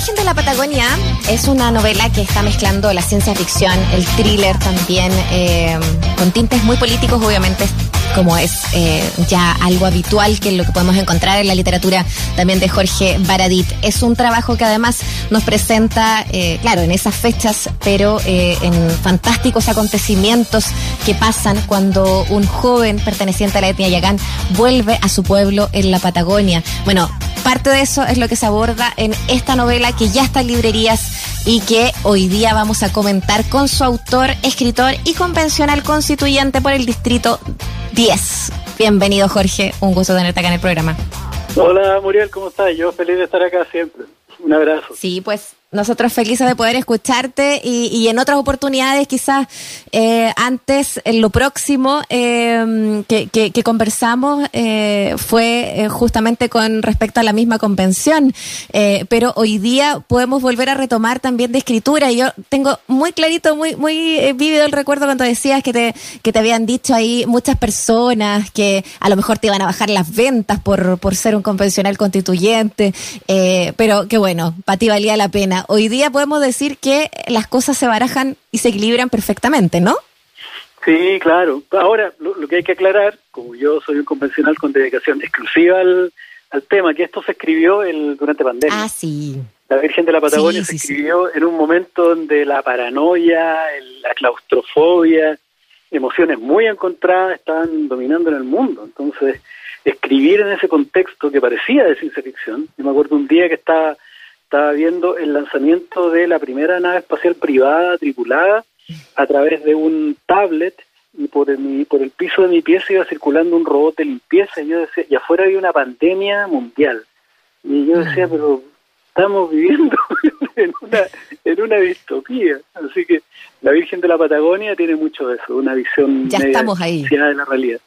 Virgen de la Patagonia es una novela que está mezclando la ciencia ficción, el thriller también, eh, con tintes muy políticos, obviamente, como es eh, ya algo habitual que lo que podemos encontrar en la literatura también de Jorge Baradit. Es un trabajo que además nos presenta, eh, claro, en esas fechas, pero en fantásticos acontecimientos que pasan cuando un joven perteneciente a la etnia Yagán vuelve a su pueblo en la Patagonia. Bueno, parte de eso es lo que se aborda en esta novela que ya está en librerías y que hoy día vamos a comentar con su autor, escritor y convencional constituyente por el distrito 10. Bienvenido Jorge, un gusto tenerte acá en el programa. Hola Muriel, ¿cómo estás? Yo feliz de estar acá siempre. Un abrazo. Sí, pues nosotros felices de poder escucharte y, en otras oportunidades, quizás eh, antes, en lo próximo em, que, conversamos eh, fue eh, justamente con respecto a la misma convención, pero hoy día podemos volver a retomar también de escritura. Y yo tengo muy clarito, muy muy vívido el recuerdo cuando decías que te, que te habían dicho ahí muchas personas que a lo mejor te iban a bajar las ventas por, por ser un convencional constituyente, pero que bueno, para ti valía la pena hoy día podemos decir que las cosas se barajan y se equilibran perfectamente, ¿no? Sí, claro. Ahora, lo, que hay que aclarar, como yo soy un convencional con dedicación exclusiva al, tema, que esto se escribió el, durante pandemia. Ah, sí. La Virgen de la Patagonia se escribió en un momento donde la paranoia, la claustrofobia, emociones muy encontradas estaban dominando en el mundo. Entonces, escribir en ese contexto que parecía de ciencia ficción, yo me acuerdo un día que estaba estaba viendo el lanzamiento de la primera nave espacial privada tripulada a través de un tablet y por el, por el piso de mi pieza iba circulando un robot de limpieza y yo decía, y afuera había una pandemia mundial. Y yo decía, pero estamos viviendo en una, en una distopía. Así que la Virgen de la Patagonia tiene mucho de eso, una visión ya estamos ahí. de la realidad.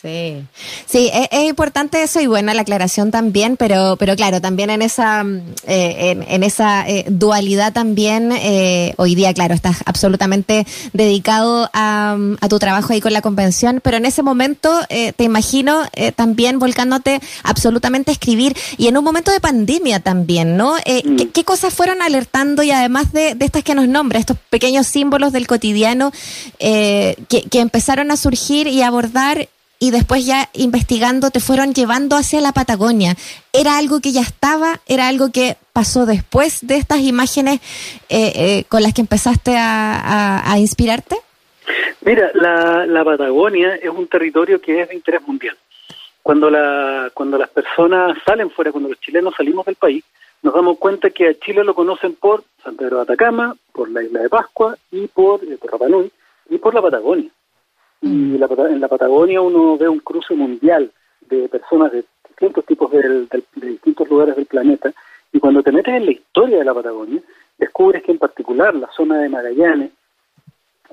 Sí, sí, es, importante eso y buena la aclaración también, pero, pero claro, también en esa, mm, eh, en, esa eh, dualidad también, eh, hoy día, claro, estás absolutamente dedicado a, mm, a, tu trabajo ahí con la convención, pero en ese momento te imagino también volcándote absolutamente a escribir y en un momento de pandemia también, ¿no? Mm. ¿qué, cosas fueron alertando y además de, de estas que nos nombra, estos pequeños símbolos del cotidiano que, que empezaron a surgir y abordar y después ya investigando te fueron llevando hacia la Patagonia. ¿Era algo que ya estaba? ¿Era algo que pasó después de estas imágenes eh, eh, con las que empezaste a, inspirarte? Mira, la, Patagonia es un territorio que es de interés mundial. Cuando, la, cuando las personas salen fuera, cuando los chilenos salimos del país, nos damos cuenta que a Chile lo conocen por San Pedro de Atacama, por la isla de Pascua y por, eh, por Rapanui y por la Patagonia. Y en la Patagonia uno ve un cruce mundial de personas de distintos tipos de, distintos lugares del planeta. Y cuando te metes en la historia de la Patagonia, descubres que en particular la zona de Magallanes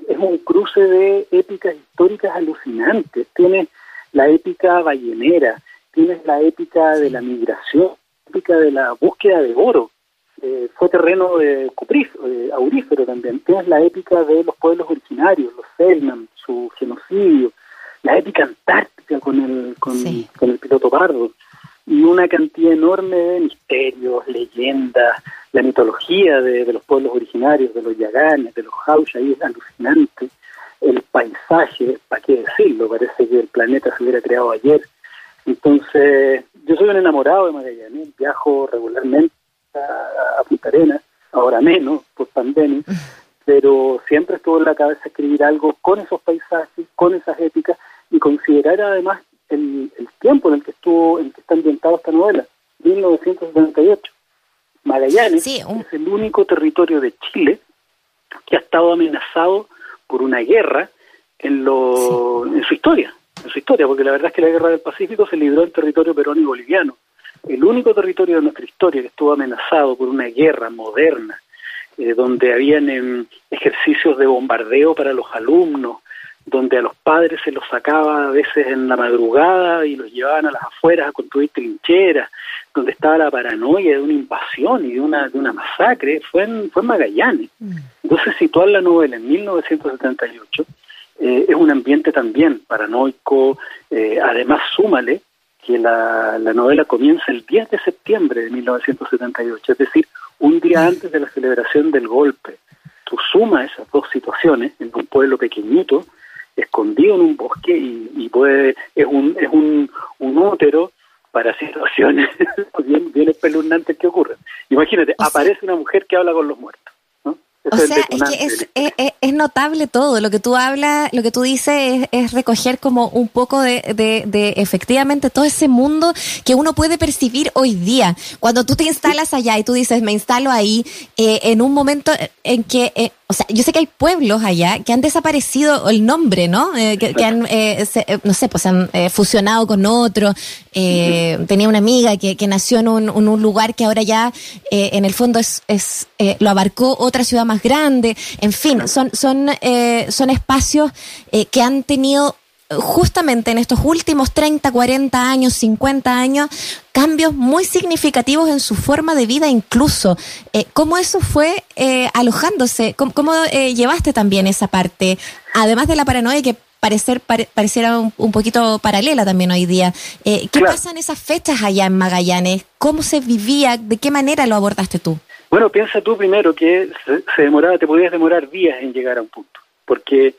es un cruce de épicas históricas alucinantes. Tienes la épica ballenera, tienes la épica de la migración, la épica de la búsqueda de oro. Eh, fue terreno de cuprífero, aurífero también. Tienes la épica de los pueblos originarios, los Selman, su genocidio, la épica antártica con el, con, el piloto pardo, y una cantidad enorme de misterios, leyendas, la mitología de, los pueblos originarios, de los yaganes, de los hausha, ahí es alucinante. El paisaje, ¿para qué decirlo? Parece que el planeta se hubiera creado ayer. Entonces, yo soy un enamorado de Magallanes, viajo regularmente a, a Punta Arenas, ahora menos, por pandemia, pero siempre estuvo en la cabeza escribir algo con esos paisajes, con esas éticas y considerar además el, tiempo en el que estuvo, en que está ambientada esta novela, 1978. Magallanes es el único territorio de Chile que ha estado amenazado por una guerra en, lo, en su historia, en su historia, porque la verdad es que la guerra del Pacífico se libró en territorio peruano y boliviano. El único territorio de nuestra historia que estuvo amenazado por una guerra moderna, eh, donde habían em, ejercicios de bombardeo para los alumnos, donde a los padres se los sacaba a veces en la madrugada y los llevaban a las afueras a construir trincheras, donde estaba la paranoia de una invasión y de una, de una masacre, fue en, fue Magallanes. Mm. Entonces situar la novela en 1978 eh, es un ambiente también paranoico, eh, además súmale que la, la novela comienza el 10 de septiembre de 1978, es decir, un día antes de la celebración del golpe. Tú sumas esas dos situaciones en un pueblo pequeñito, escondido en un bosque y, puede es un es un, un útero para situaciones bien, bien espeluznantes que ocurren. Imagínate, aparece una mujer que habla con los muertos. O sea, es que es, es, notable todo. Lo que tú hablas, lo que tú dices es, recoger como un poco de, de, efectivamente todo ese mundo que uno puede percibir hoy día. Cuando tú te instalas allá y tú dices, me instalo ahí, eh, en un momento en que eh, o sea, yo sé que hay pueblos allá que han desaparecido el nombre, ¿no? Eh, que, han, eh, eh, no sé, pues han fusionado con otro. Tenía una amiga que, nació en un, lugar que ahora ya, en el fondo, es, es lo abarcó otra ciudad más grande. En fin, son, son, son espacios que han tenido justamente en estos últimos 30, 40 años, 50 años, cambios muy significativos en su forma de vida incluso. Eh, ¿Cómo eso fue eh, alojándose? ¿Cómo, eh, llevaste también esa parte? Además de la paranoia que parecer pareciera un, poquito paralela también hoy día. ¿Qué pasa en esas fechas allá en Magallanes? ¿Cómo se vivía? ¿De qué manera lo abordaste tú? Bueno, piensa tú primero que se demoraba, te podías demorar días en llegar a un punto porque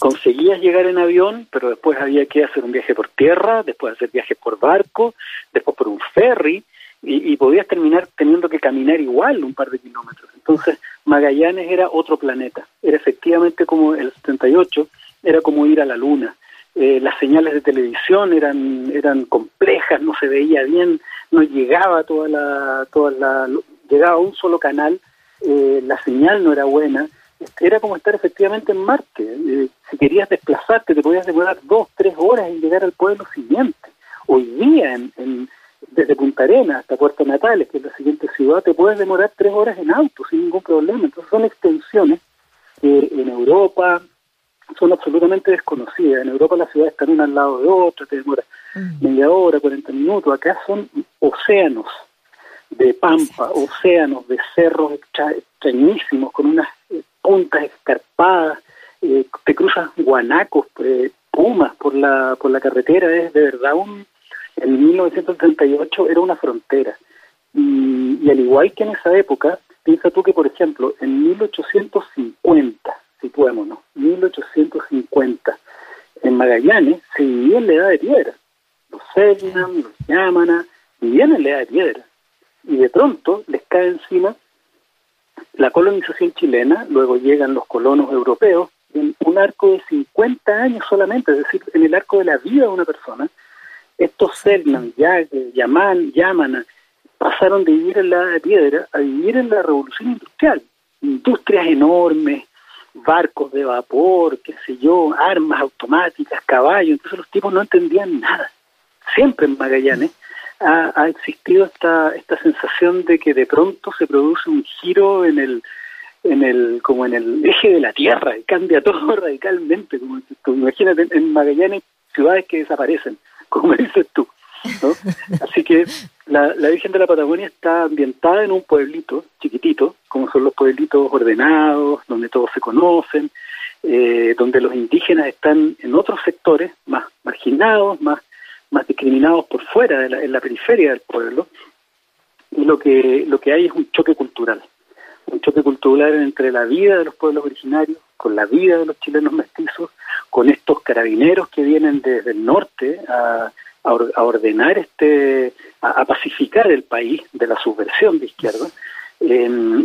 conseguías llegar en avión, pero después había que hacer un viaje por tierra, después hacer viajes por barco, después por un ferry, y, podías terminar teniendo que caminar igual un par de kilómetros. Entonces, Magallanes era otro planeta, era efectivamente como el 78, era como ir a la luna. Eh, las señales de televisión eran eran complejas, no se veía bien, no llegaba toda la toda la llegaba un solo canal, eh, la señal no era buena era como estar efectivamente en Marte. Eh, si querías desplazarte, te podías demorar dos, tres horas en llegar al pueblo siguiente. Hoy día, en, desde Punta Arenas hasta Puerto Natales, que es la siguiente ciudad, te puedes demorar tres horas en auto sin ningún problema. Entonces son extensiones que en Europa son absolutamente desconocidas. En Europa las ciudades están una al lado de otra, te demora mm. media hora, 40 minutos. Acá son océanos de pampa, océanos de cerros extrañísimos con unas eh, puntas escarpadas, eh, te cruzas guanacos, eh, pumas por la, por la carretera, es de verdad un... En 1938 era una frontera. Y, y al igual que en esa época, piensa tú que, por ejemplo, en 1850, situémonos, 1850, en Magallanes se vivía en la edad de piedra. Los Selknam, los Yamana, vivían en la edad de piedra. Y de pronto les cae encima la colonización chilena, luego llegan los colonos europeos, en un arco de 50 años solamente, es decir, en el arco de la vida de una persona, estos Selman, Yaman, Yamana, pasaron de vivir en la piedra a vivir en la revolución industrial. Industrias enormes, barcos de vapor, qué sé yo, armas automáticas, caballos, entonces los tipos no entendían nada. Siempre en Magallanes ha, existido esta, esta sensación de que de pronto se produce un giro en el, en el, como en el eje de la Tierra y cambia todo radicalmente. Como, imagínate, en Magallanes ciudades que desaparecen, como dices tú. ¿no? Así que la, la Virgen de la Patagonia está ambientada en un pueblito chiquitito, como son los pueblitos ordenados, donde todos se conocen, eh, donde los indígenas están en otros sectores más marginados, más más discriminados por fuera, de la, en la periferia del pueblo, y lo que, lo que hay es un choque cultural, un choque cultural entre la vida de los pueblos originarios, con la vida de los chilenos mestizos, con estos carabineros que vienen desde el norte a, a, ordenar este, a, pacificar el país de la subversión de izquierda,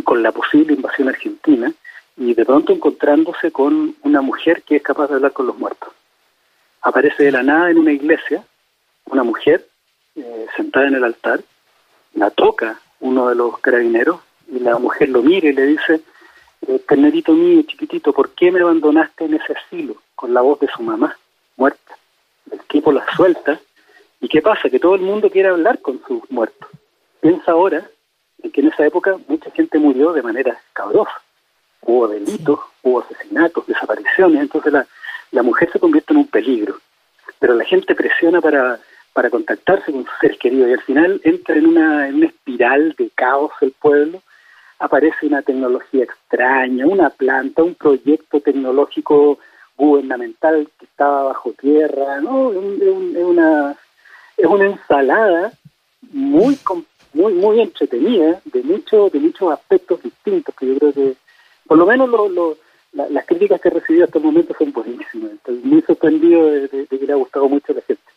con la posible invasión argentina, y de pronto encontrándose con una mujer que es capaz de hablar con los muertos. Aparece de la nada en una iglesia una mujer eh, sentada en el altar, la toca uno de los carabineros y la mujer lo mira y le dice, eh, mío, chiquitito, ¿por qué me abandonaste en ese asilo? Con la voz de su mamá, muerta. El tipo la suelta y ¿qué pasa? Que todo el mundo quiere hablar con sus muertos. Piensa ahora en que en esa época mucha gente murió de manera cabrosa. Hubo delitos, hubo asesinatos, desapariciones, entonces la, la mujer se convierte en un peligro. Pero la gente presiona para para contactarse con sus seres queridos y al final entra en una, en una espiral de caos el pueblo, aparece una tecnología extraña, una planta, un proyecto tecnológico gubernamental que estaba bajo tierra, ¿no? Es una, es una ensalada muy muy muy entretenida de muchos de muchos aspectos distintos que yo creo que por lo menos las críticas que he recibido hasta el momento son buenísimas. Estoy muy sorprendido de que le ha gustado mucho a la gente.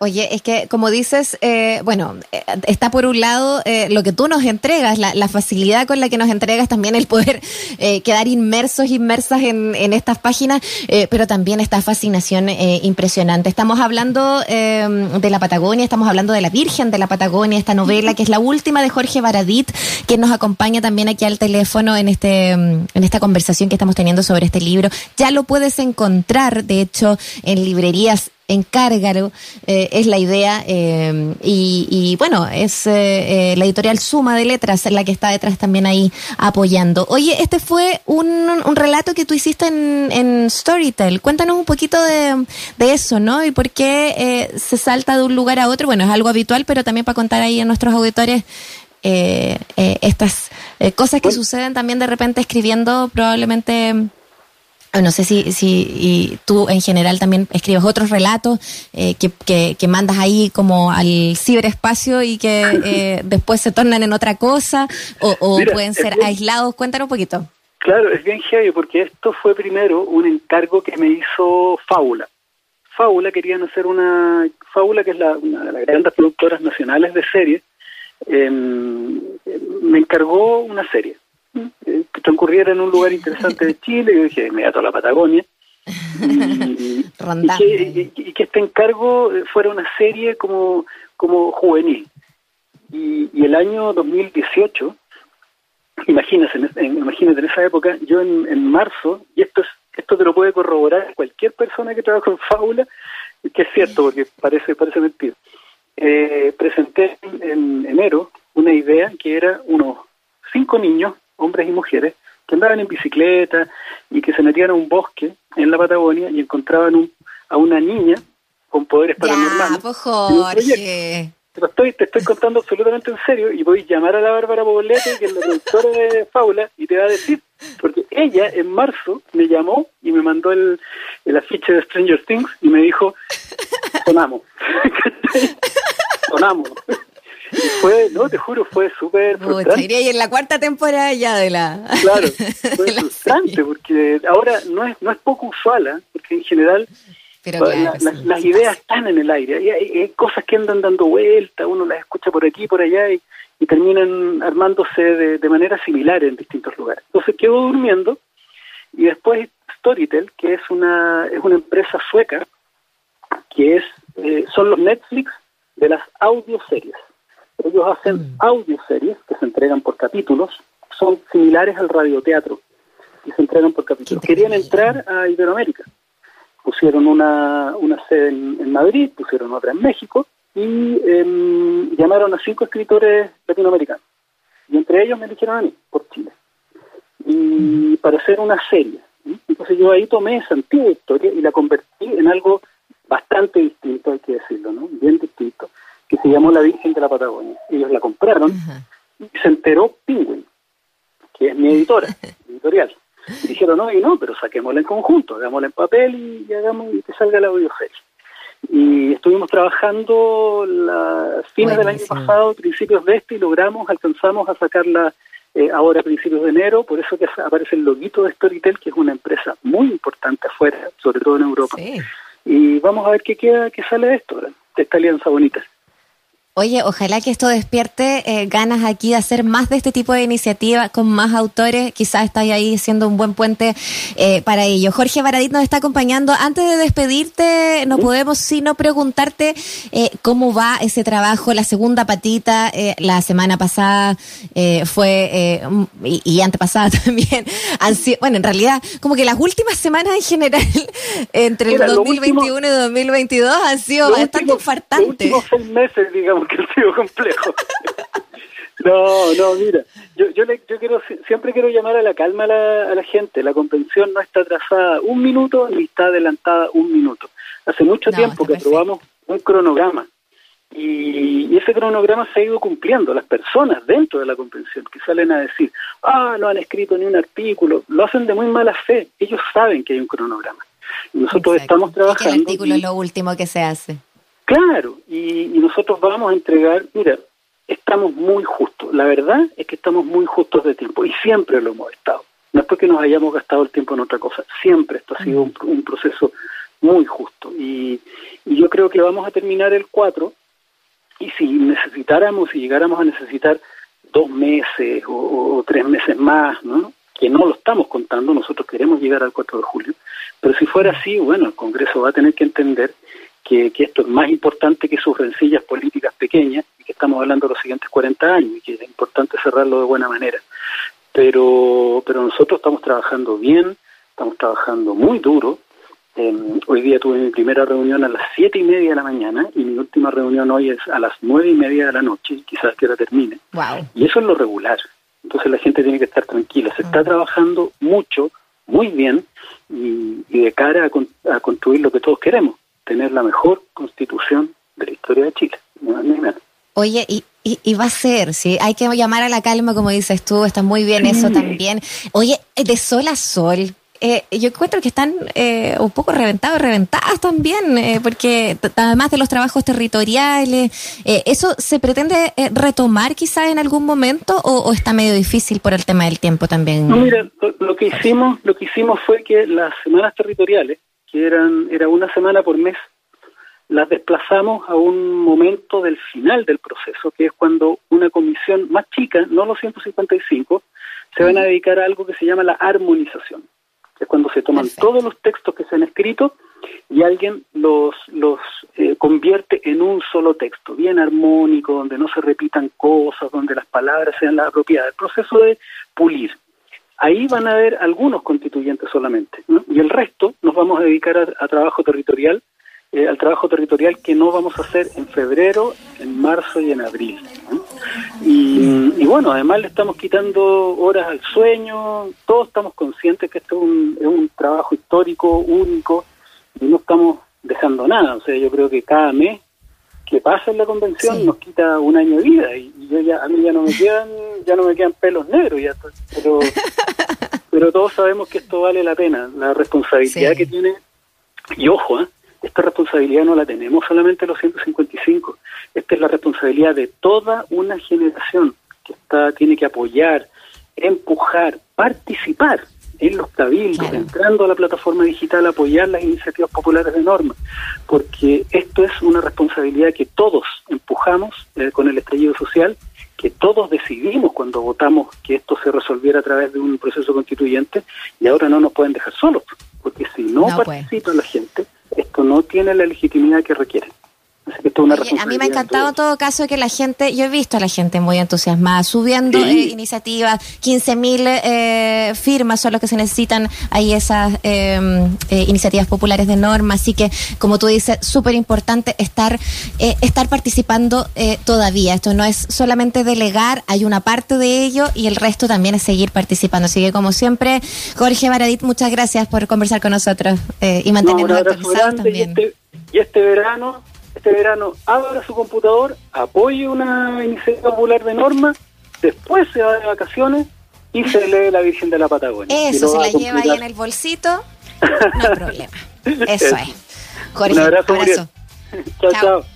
Oye, es que como dices, eh, bueno, eh, está por un lado eh, lo que tú nos entregas, la, facilidad con la que nos entregas también el poder quedar inmersos, inmersas en, en estas páginas, pero también esta fascinación impresionante. Estamos hablando de la Patagonia, estamos hablando de la Virgen de la Patagonia, esta novela que es la última de Jorge Baradit, que nos acompaña también aquí al teléfono en, este, en esta conversación que estamos teniendo sobre este libro. Ya lo puedes encontrar, de hecho, en librerías encárgalo, eh, es la idea. Eh, y, bueno, es eh, la editorial Suma de Letras la que está detrás también ahí apoyando. Oye, este fue un, un relato que tú hiciste en, en Storytel. Cuéntanos un poquito de, de eso, ¿no? Y por qué se salta de un lugar a otro. Bueno, es algo habitual, pero también para contar ahí a nuestros auditores. estas cosas que suceden también de repente escribiendo probablemente no sé si, si tú en general también escribes otros relatos eh, que, que, mandas ahí como al ciberespacio y que eh, después se tornan en otra cosa o, pueden ser aislados. Cuéntanos un poquito. Claro, es bien heavy porque esto fue primero un encargo que me hizo Fábula. Fábula querían hacer una... Fábula, que es la, una de las grandes productoras nacionales de series, em, me encargó una serie que transcurriera en un lugar interesante de Chile, yo dije, inmediato a la Patagonia, y, que, este encargo fuera una serie como, como juvenil. Y, el año 2018, imagínense, en, imagínate en esa época, yo en, marzo, y esto es esto te lo puede corroborar cualquier persona que trabaja en Fábula, que es cierto, porque parece, parece mentira. Eh, presenté en enero una idea que era unos cinco niños hombres y mujeres, que andaban en bicicleta y que se metían a un bosque en la Patagonia y encontraban a una niña con poderes paranormales. Pues, Jorge. Te, estoy, te estoy contando absolutamente en serio y voy a llamar a la Bárbara Poblete, que es la productora de Faula, y te va a decir, porque ella en marzo me llamó y me mandó el, el afiche de Stranger Things y me dijo, sonamos. sonamos. Y fue, no, te juro, fue súper frustrante. y en la cuarta temporada ya de la... Claro, fue frustrante, porque ahora no es, no es poco usual, ¿eh? porque en general las ideas están en el aire, y hay, cosas que andan dando vuelta, uno las escucha por aquí, por allá, y, terminan armándose de, de manera similar en distintos lugares. Entonces quedo durmiendo, y después Storytel, que es una, es una empresa sueca, que es eh, son los Netflix de las audioseries. Ellos hacen mm. audioseries que se entregan por capítulos, son similares al radioteatro y se entregan por capítulos. Querían entrar a Iberoamérica. Pusieron una, una sede en, Madrid, pusieron otra en México y em, llamaron a cinco escritores latinoamericanos. Y entre ellos me eligieron a mí, por Chile. Y mm. para hacer una serie. Entonces yo ahí tomé esa antigua historia y la convertí en algo bastante distinto, hay que decirlo, ¿no? Bien distinto que se llamó La Virgen de la Patagonia. Ellos la compraron y se enteró Penguin, que es mi editora, editorial. Y dijeron, no, y no, pero saquémosla en conjunto, hagámosla en papel y, hagamos y que salga la audioserie. Y estuvimos trabajando las fines del año pasado, principios de este, y logramos, alcanzamos a sacarla eh, ahora a principios de enero, por eso que aparece el loguito de Storytel, que es una empresa muy importante afuera, sobre todo en Europa. Y vamos a ver qué queda, qué sale de esto, de esta alianza bonita. Oye, ojalá que esto despierte eh, ganas aquí de hacer más de este tipo de iniciativas con más autores. Quizás estáis ahí siendo un buen puente eh, para ello. Jorge Baradit nos está acompañando. Antes de despedirte, no podemos sino preguntarte eh, cómo va ese trabajo, la segunda patita. la semana pasada fue, y, y, antepasada también, bueno, en realidad, como que las últimas semanas en general, entre el 2021 y 2022, han sido bastante infartantes. Los últimos seis meses, digamos que ha sido complejo. no, no, mira, yo, yo, le, yo quiero, siempre quiero llamar a la calma a la, a la gente. La convención no está atrasada un minuto ni está adelantada un minuto. Hace mucho tiempo que aprobamos un cronograma y, ese cronograma se ha ido cumpliendo. Las personas dentro de la convención que salen a decir, ah, no han escrito ni un artículo, lo hacen de muy mala fe. Ellos saben que hay un cronograma. nosotros estamos trabajando. el artículo es lo último que se hace. Claro, y, nosotros vamos a entregar, mira, estamos muy justos. La verdad es que estamos muy justos de tiempo y siempre lo hemos estado. No es porque nos hayamos gastado el tiempo en otra cosa, siempre esto ha sido un, proceso muy justo. Y, yo creo que vamos a terminar el 4 y si necesitáramos, si llegáramos a necesitar dos meses o, o, tres meses más, ¿no? que no lo estamos contando, nosotros queremos llegar al 4 de julio, pero si fuera así, bueno, el Congreso va a tener que entender que, esto es más importante que sus rencillas políticas pequeñas y que estamos hablando de los siguientes 40 años y que es importante cerrarlo de buena manera. Pero, pero nosotros estamos trabajando bien, estamos trabajando muy duro. Em, hoy día tuve mi primera reunión a las siete y media de la mañana y mi última reunión hoy es a las nueve y media de la noche, quizás que ahora termine. Y eso es lo regular. Entonces la gente tiene que estar tranquila. Se está mm. trabajando mucho, muy bien y, de cara a construir lo que todos queremos, tener la mejor constitución de la historia de Chile. Oye, y, y, va a ser, sí, hay que llamar a la calma, como dices tú, está muy bien eso también. Oye, de sol a sol, eh, yo encuentro que están eh, un poco reventados, reventadas también, eh, porque además de los trabajos territoriales, ¿eso se pretende retomar quizá en algún momento o, está medio difícil por el tema del tiempo también? No, mira, lo, que hicimos, lo que hicimos fue que las semanas territoriales que eran era una semana por mes, las desplazamos a un momento del final del proceso, que es cuando una comisión más chica, no los 155, se van a dedicar a algo que se llama la armonización, que es cuando se toman todos los textos que se han escrito y alguien los, los eh, convierte en un solo texto, bien armónico, donde no se repitan cosas, donde las palabras sean las apropiadas. El proceso de pulir. Ahí van a haber algunos constituyentes solamente, y el resto nos vamos a dedicar a, trabajo territorial, eh, al trabajo territorial que no vamos a hacer en febrero, en marzo y en abril. Y, bueno, además le estamos quitando horas al sueño, todos estamos conscientes que esto es un, es un trabajo histórico, único, y no estamos dejando nada. O sea, yo creo que cada mes que pasa en la convención nos quita un año de vida y, yo ya a mí ya no me quedan ya no me quedan pelos negros ya pero pero todos sabemos que esto vale la pena la responsabilidad que tiene y ojo ¿eh? esta responsabilidad no la tenemos solamente los 155 esta es la responsabilidad de toda una generación que está tiene que apoyar empujar participar en los cabildos, entrando a la plataforma digital, apoyar las iniciativas populares de norma, porque esto es una responsabilidad que todos empujamos eh, con el estallido social, que todos decidimos cuando votamos que esto se resolviera a través de un proceso constituyente y ahora no nos pueden dejar solos, porque si no, participa la gente, esto no tiene la legitimidad que requiere a mí me ha encantado en todo caso que la gente, yo he visto a la gente muy entusiasmada, subiendo eh, iniciativas, 15 mil eh, firmas son los que se necesitan ahí esas em, eh, iniciativas populares de norma, así que como tú dices, súper importante estar, estar participando todavía. Esto no es solamente delegar, hay una parte de ello y el resto también es seguir participando. Así que como siempre, Jorge Baradit, muchas gracias por conversar con nosotros y mantenernos actualizados también. Este, y este verano este verano abra su computador, apoye una iniciativa popular de norma, después se va de vacaciones y se lee La Virgen de la Patagonia. Eso, se la lleva ahí en el bolsito, no hay problema. Eso, es. Un abrazo. abrazo. chao. chao.